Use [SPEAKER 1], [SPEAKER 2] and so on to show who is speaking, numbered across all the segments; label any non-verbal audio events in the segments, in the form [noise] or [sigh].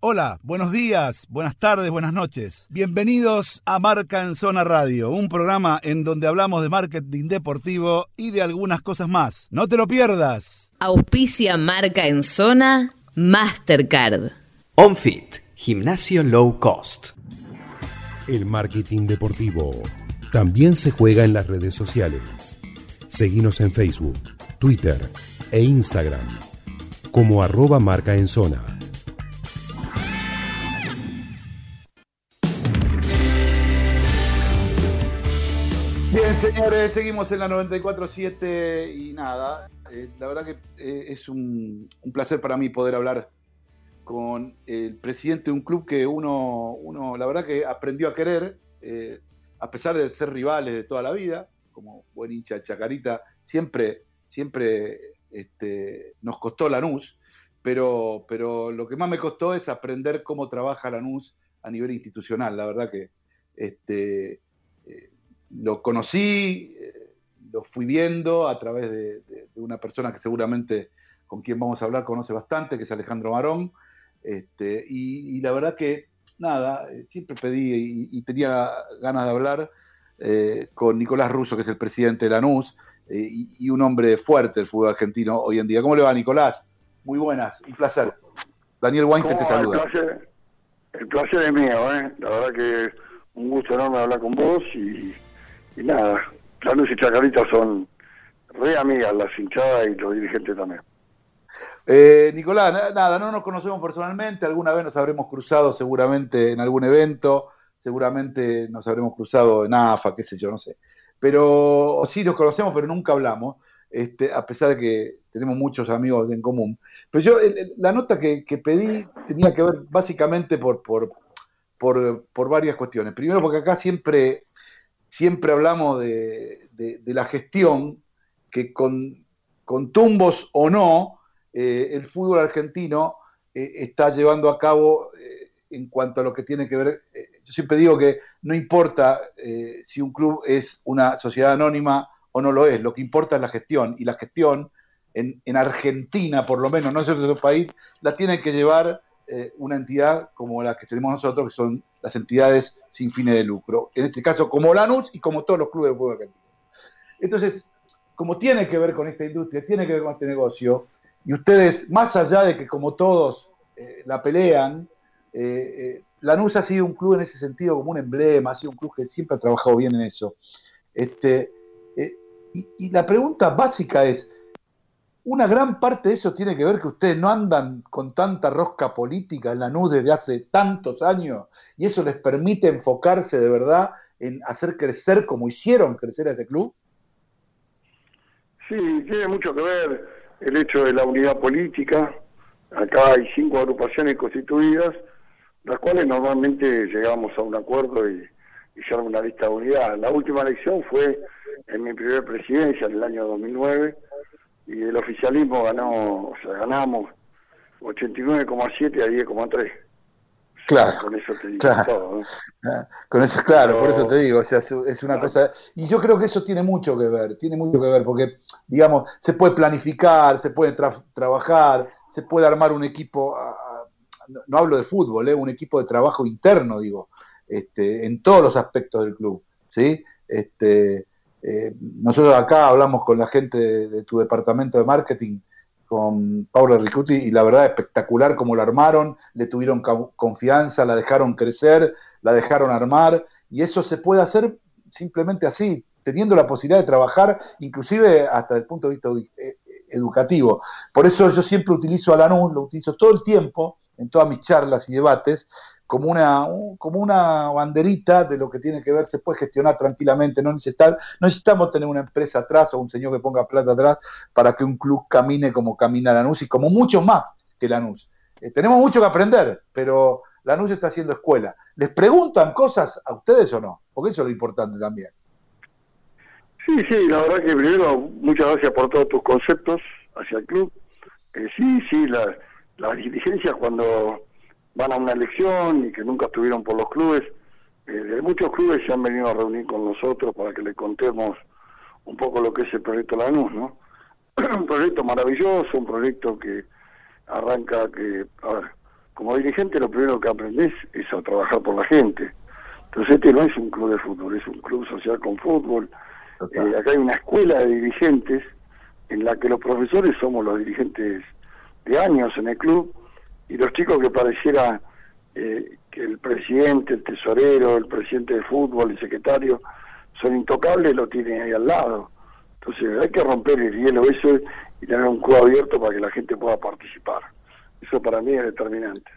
[SPEAKER 1] Hola, buenos días, buenas tardes, buenas noches. Bienvenidos a Marca en Zona Radio, un programa en donde hablamos de marketing deportivo y de algunas cosas más. No te lo pierdas.
[SPEAKER 2] Auspicia Marca en Zona Mastercard.
[SPEAKER 3] OnFit, gimnasio low cost.
[SPEAKER 4] El marketing deportivo también se juega en las redes sociales. Seguimos en Facebook, Twitter e Instagram como arroba marca en zona.
[SPEAKER 1] Señores, seguimos en la 94.7 y nada, eh, la verdad que eh, es un, placer para mí poder hablar con el presidente de un club que uno, uno la verdad que aprendió a querer, eh, a pesar de ser rivales de toda la vida, como buen hincha Chacarita, siempre, siempre este, nos costó Lanús, pero, pero lo que más me costó es aprender cómo trabaja Lanús a nivel institucional, la verdad que... Este, lo conocí, eh, lo fui viendo a través de, una persona que seguramente con quien vamos a hablar conoce bastante, que es Alejandro Marón. Este, y, la verdad que, nada, eh, siempre pedí y, tenía ganas de hablar eh, con Nicolás Russo, que es el presidente de Lanús, y, un hombre fuerte del fútbol argentino hoy en día. ¿Cómo le va, Nicolás? Muy buenas, un placer. Daniel Weinstein te saluda.
[SPEAKER 5] El placer, el placer es mío, ¿eh? La verdad que un gusto enorme hablar con vos y y nada, Lanús y Chacarita son re amigas, las hinchadas y los dirigentes también.
[SPEAKER 1] Eh, Nicolás, nada, no nos conocemos personalmente, alguna vez nos habremos cruzado seguramente en algún evento, seguramente nos habremos cruzado en AFA, qué sé yo, no sé. Pero sí nos conocemos, pero nunca hablamos, este, a pesar de que tenemos muchos amigos en común. Pero yo, la nota que, pedí tenía que ver básicamente por, por, por, por varias cuestiones. Primero, porque acá siempre siempre hablamos de, la gestión que con, tumbos o no, eh, el fútbol argentino eh, está llevando a cabo eh, en cuanto a lo que tiene que ver, yo siempre digo que no importa si un club es una sociedad anónima o no lo es, lo que importa es la gestión, y la gestión en, en Argentina, por lo menos, no es otro país, la tiene que llevar una entidad como la que tenemos nosotros, que son las entidades sin fines de lucro, en este caso como Lanús y como todos los clubes de fútbol argentino. Entonces, como tiene que ver con esta industria, tiene que ver con este negocio, y ustedes, más allá de que como todos eh, la pelean, eh, eh, Lanús ha sido un club en ese sentido como un emblema, ha sido un club que siempre ha trabajado bien en eso. Este, y la pregunta básica es, una gran parte de eso tiene que ver que ustedes no andan con tanta rosca política en la NUS desde hace tantos años y eso les permite enfocarse de verdad en hacer crecer como hicieron crecer a ese club?
[SPEAKER 5] Sí, tiene mucho que ver el hecho de la unidad política. Acá hay cinco agrupaciones constituidas, las cuales normalmente llegamos a un acuerdo y hicieron una lista de unidad. La última elección fue en mi primera presidencia, en el año 2009 y el oficialismo ganó, o sea, ganamos 89,7 a 10,3.
[SPEAKER 1] Claro. Con eso te digo todo. Ah, con eso, claro, por eso te digo, o sea, es una cosa. Y yo creo que eso tiene mucho que ver, tiene mucho que ver, porque, digamos, se puede planificar, se puede trabajar, se puede armar un equipo, no, hablo de fútbol, ¿eh? un equipo de trabajo interno, digo, este, en todos los aspectos del club, ¿sí? Este, eh, nosotros acá hablamos con la gente de, tu departamento de marketing, con Paula Ricuti, y la verdad espectacular cómo la armaron, le tuvieron confianza, la dejaron crecer, la dejaron armar, y eso se puede hacer simplemente así, teniendo la posibilidad de trabajar, inclusive hasta el punto de vista eh, educativo. Por eso yo siempre utilizo a Lanús, lo utilizo todo el tiempo, en todas mis charlas y debates, como una, como una banderita de lo que tiene que ver, se puede gestionar tranquilamente, no, necesitar, no necesitamos tener una empresa atrás o un señor que ponga plata atrás para que un club camine como camina Lanús y como muchos más que Lanús. Eh, tenemos mucho que aprender, pero Lanús está haciendo escuela. ¿Les preguntan cosas a ustedes o no? Porque eso es lo importante también.
[SPEAKER 5] Sí, sí, la verdad que primero, muchas gracias por todos tus conceptos hacia el club. Eh, sí, sí, las la dirigencias cuando van a una elección y que nunca estuvieron por los clubes. Eh, muchos clubes se han venido a reunir con nosotros para que le contemos un poco lo que es el proyecto Lanús, ¿no? [clears throat] un proyecto maravilloso, un proyecto que arranca que, a ver, como dirigente lo primero que aprendes es a trabajar por la gente. Entonces este no es un club de fútbol, es un club social con fútbol. Eh, acá hay una escuela de dirigentes en la que los profesores somos los dirigentes de años en el club y los chicos que pareciera eh, que el presidente, el tesorero, el presidente de fútbol, el secretario son intocables, lo tienen ahí al lado. Entonces hay que romper el hielo eso y tener un club abierto para que la gente pueda participar. Eso para mí es determinante.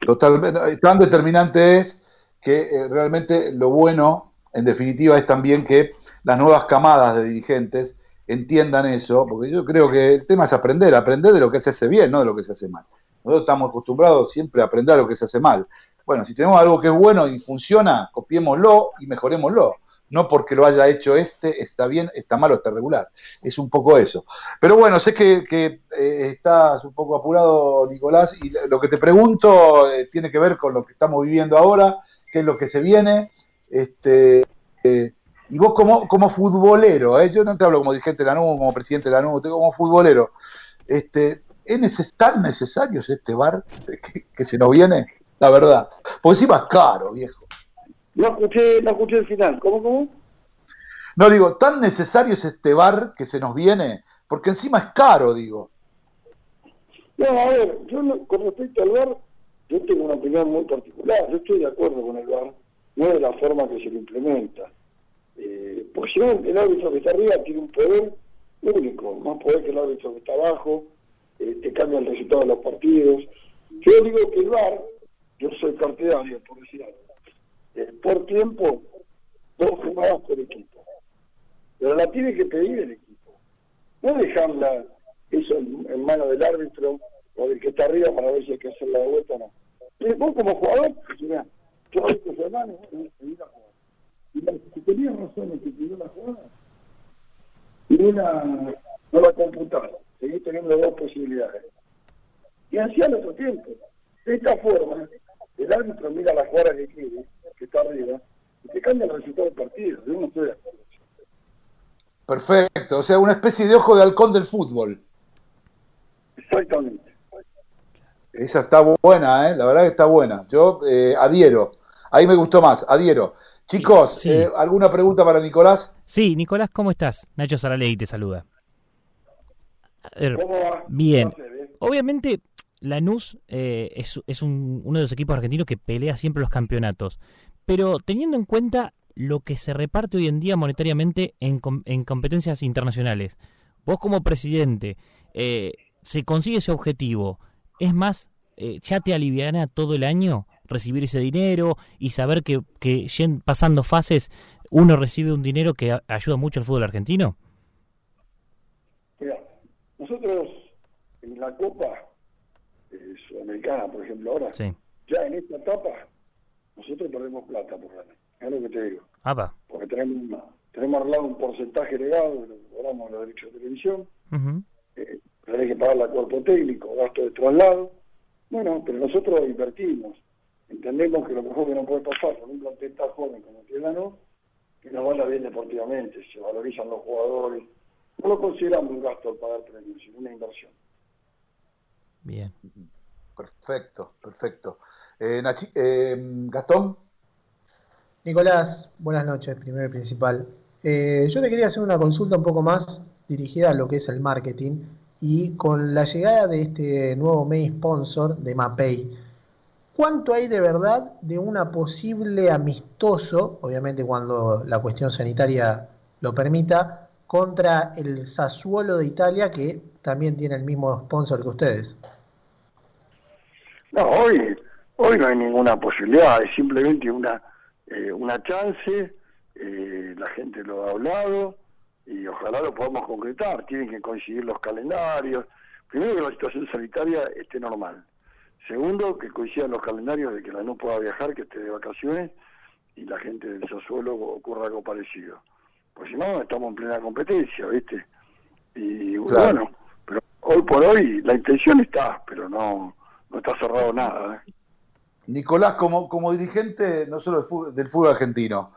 [SPEAKER 1] Totalmente, tan determinante es que eh, realmente lo bueno, en definitiva, es también que las nuevas camadas de dirigentes entiendan eso, porque yo creo que el tema es aprender, aprender de lo que se hace bien, no de lo que se hace mal. Nosotros estamos acostumbrados siempre a aprender lo que se hace mal. Bueno, si tenemos algo que es bueno y funciona, copiémoslo y mejorémoslo. No porque lo haya hecho este, está bien, está malo, está regular. Es un poco eso. Pero bueno, sé que, eh, estás un poco apurado, Nicolás, y lo que te pregunto eh, tiene que ver con lo que estamos viviendo ahora, qué es lo que se viene. Este, y vos como, como futbolero, yo no te hablo como dirigente de la NU, como presidente de la NU, como futbolero, este, ¿es tan necesario este bar que, se nos viene? La verdad. Porque encima es caro, viejo.
[SPEAKER 5] No escuché, no escuché el final. ¿Cómo, cómo?
[SPEAKER 1] No, digo, ¿tan necesario es este bar que se nos viene? Porque encima es caro, digo.
[SPEAKER 5] No, a ver, yo con respecto al bar, yo tengo una opinión muy particular. Yo estoy de acuerdo con el bar, no de la forma que se lo implementa. Eh, no, el árbitro que está arriba tiene un poder único, más poder que el árbitro que está abajo eh, te cambia el resultado de los partidos. Yo digo que el VAR, yo soy partidario, por decir algo, eh, por tiempo, dos jugadas por equipo. Pero la tiene que pedir el equipo. No dejarla eso en, manos del árbitro o del que está arriba para ver si hay que hacer la vuelta o no. Pero vos como jugador, pues, mira, yo semana pedí la jugada. Y la, si tenía razón en que pidió la jugada, y una no la computaron seguís teniendo dos posibilidades. Y así al otro tiempo. De esta forma, el árbitro mira la jugada que quiere, que está arriba, y te cambia el resultado del partido. Yo no estoy de acuerdo.
[SPEAKER 1] Perfecto, o sea, una especie de ojo de halcón del fútbol.
[SPEAKER 5] Exactamente.
[SPEAKER 1] Esa está buena, ¿eh? la verdad que está buena. Yo eh, adhiero. Ahí me gustó más, adhiero. Chicos, Eh, ¿alguna pregunta para Nicolás?
[SPEAKER 6] Sí, Nicolás, ¿cómo estás? Nacho Saraley te saluda. Bien. Obviamente, Lanús eh, es, es uno de los equipos argentinos que pelea siempre los campeonatos. Pero teniendo en cuenta lo que se reparte hoy en día monetariamente en, en competencias internacionales, vos como presidente, eh, ¿se consigue ese objetivo? ¿Es más, eh, ya te aliviana todo el año recibir ese dinero y saber que, que pasando fases uno recibe un dinero que ayuda mucho al fútbol argentino?
[SPEAKER 5] Nosotros en la Copa eh, Sudamericana, por ejemplo, ahora, ya en esta etapa, nosotros perdemos plata por año. Es lo que te digo. Porque tenemos, tenemos arreglado un porcentaje legado, cobramos los derechos de televisión, eh, pero hay que pagar la cuerpo técnico, gasto de traslado. Bueno, pero nosotros invertimos. Entendemos que lo mejor que no puede pasar con un plantel tan joven como tiene ¿no? que nos vaya bien deportivamente, se valorizan los jugadores, no lo consideramos un gasto al pagar premios, sino una inversión.
[SPEAKER 6] Bien.
[SPEAKER 1] Perfecto, perfecto. Eh, eh, Gastón.
[SPEAKER 7] Nicolás, buenas noches, primero y principal. Eh, yo te quería hacer una consulta un poco más dirigida a lo que es el marketing y con la llegada de este nuevo main sponsor de Mapei, ¿cuánto hay de verdad de una posible amistoso, obviamente cuando la cuestión sanitaria lo permita, contra el Sassuolo de Italia, que también tiene el mismo sponsor que ustedes.
[SPEAKER 5] No, hoy, hoy no hay ninguna posibilidad, es simplemente una, eh, una chance, eh, la gente lo ha hablado y ojalá lo podamos concretar, tienen que coincidir los calendarios, primero que la situación sanitaria esté normal, segundo que coincidan los calendarios de que la no pueda viajar, que esté de vacaciones y la gente del Sassuolo ocurra algo parecido pues si no, estamos en plena competencia, ¿viste? Y bueno, pero hoy por hoy la intención está, pero no, no está cerrado nada. ¿eh?
[SPEAKER 1] Nicolás, como, como dirigente no solo del fútbol, del fútbol argentino,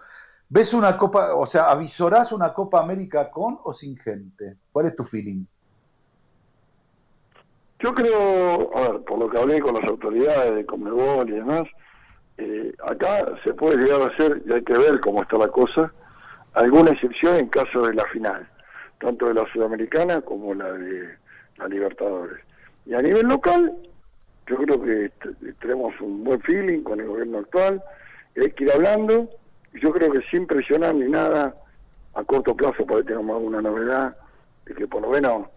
[SPEAKER 1] ¿ves una Copa, o sea, avisorás una Copa América con o sin gente? ¿Cuál es tu feeling?
[SPEAKER 5] Yo creo, a ver, por lo que hablé con las autoridades de Comebol y demás, eh, acá se puede llegar a hacer, y hay que ver cómo está la cosa, alguna excepción en caso de la final, tanto de la Sudamericana como la de la Libertadores. Y a nivel local, yo creo que tenemos un buen feeling con el gobierno actual, hay que ir hablando, y yo creo que sin presionar ni nada, a corto plazo puede tener alguna novedad, de que por lo menos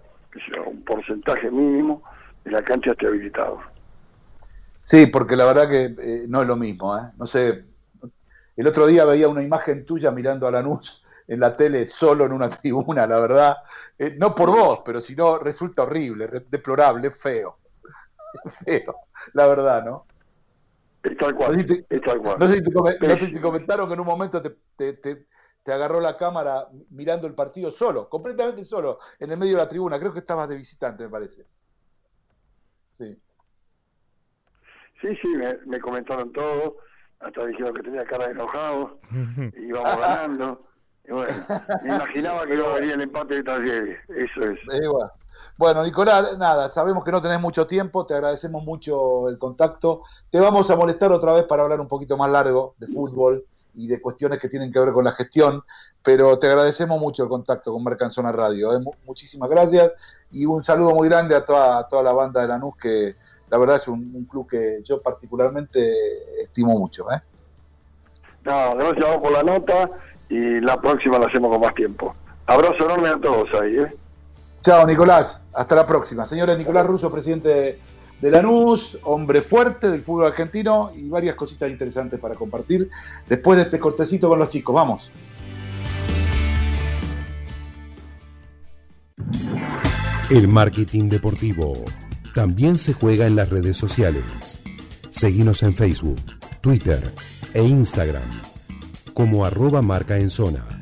[SPEAKER 5] un porcentaje mínimo la cancha esté habilitado.
[SPEAKER 1] Sí, porque la verdad que eh, no es lo mismo, ¿eh? No sé, el otro día veía una imagen tuya mirando a Lanús en la tele solo en una [laughs] tribuna, la verdad, eh, no por vos, pero si no, resulta horrible, deplorable, feo. [laughs] feo, la verdad, ¿no?
[SPEAKER 5] Es tal cual.
[SPEAKER 1] No sé si te, comentaron que en un momento te, te, agarró la cámara mirando el partido solo, completamente solo, en el medio de la tribuna. Creo que estabas de visitante, me parece. Sí.
[SPEAKER 5] Sí, sí, me, comentaron todo, hasta dijeron que tenía cara de enojado, [laughs] y íbamos ganando. Y bueno, me imaginaba que iba a venir el empate de Talleres, eso es.
[SPEAKER 1] bueno. Nicolás, nada, sabemos que no tenés mucho tiempo, te agradecemos mucho el contacto. Te vamos a molestar otra vez para hablar un poquito más largo de fútbol y de cuestiones que tienen que ver con la gestión, pero te agradecemos mucho el contacto con Mercanzona Radio. ¿eh? Muchísimas gracias y un saludo muy grande a toda, a toda la banda de Lanús que la verdad es un, club que yo particularmente estimo mucho. ¿eh?
[SPEAKER 5] No, gracias por la nota y la próxima la hacemos con más tiempo. Abrazo enorme a todos ahí. ¿eh?
[SPEAKER 1] Chao, Nicolás. Hasta la próxima. Señores, Nicolás Russo, presidente de Lanús, hombre fuerte del fútbol argentino y varias cositas interesantes para compartir después de este cortecito con los chicos. Vamos.
[SPEAKER 4] El marketing deportivo también se juega en las redes sociales. Seguimos en Facebook, Twitter e Instagram como arroba marca en zona.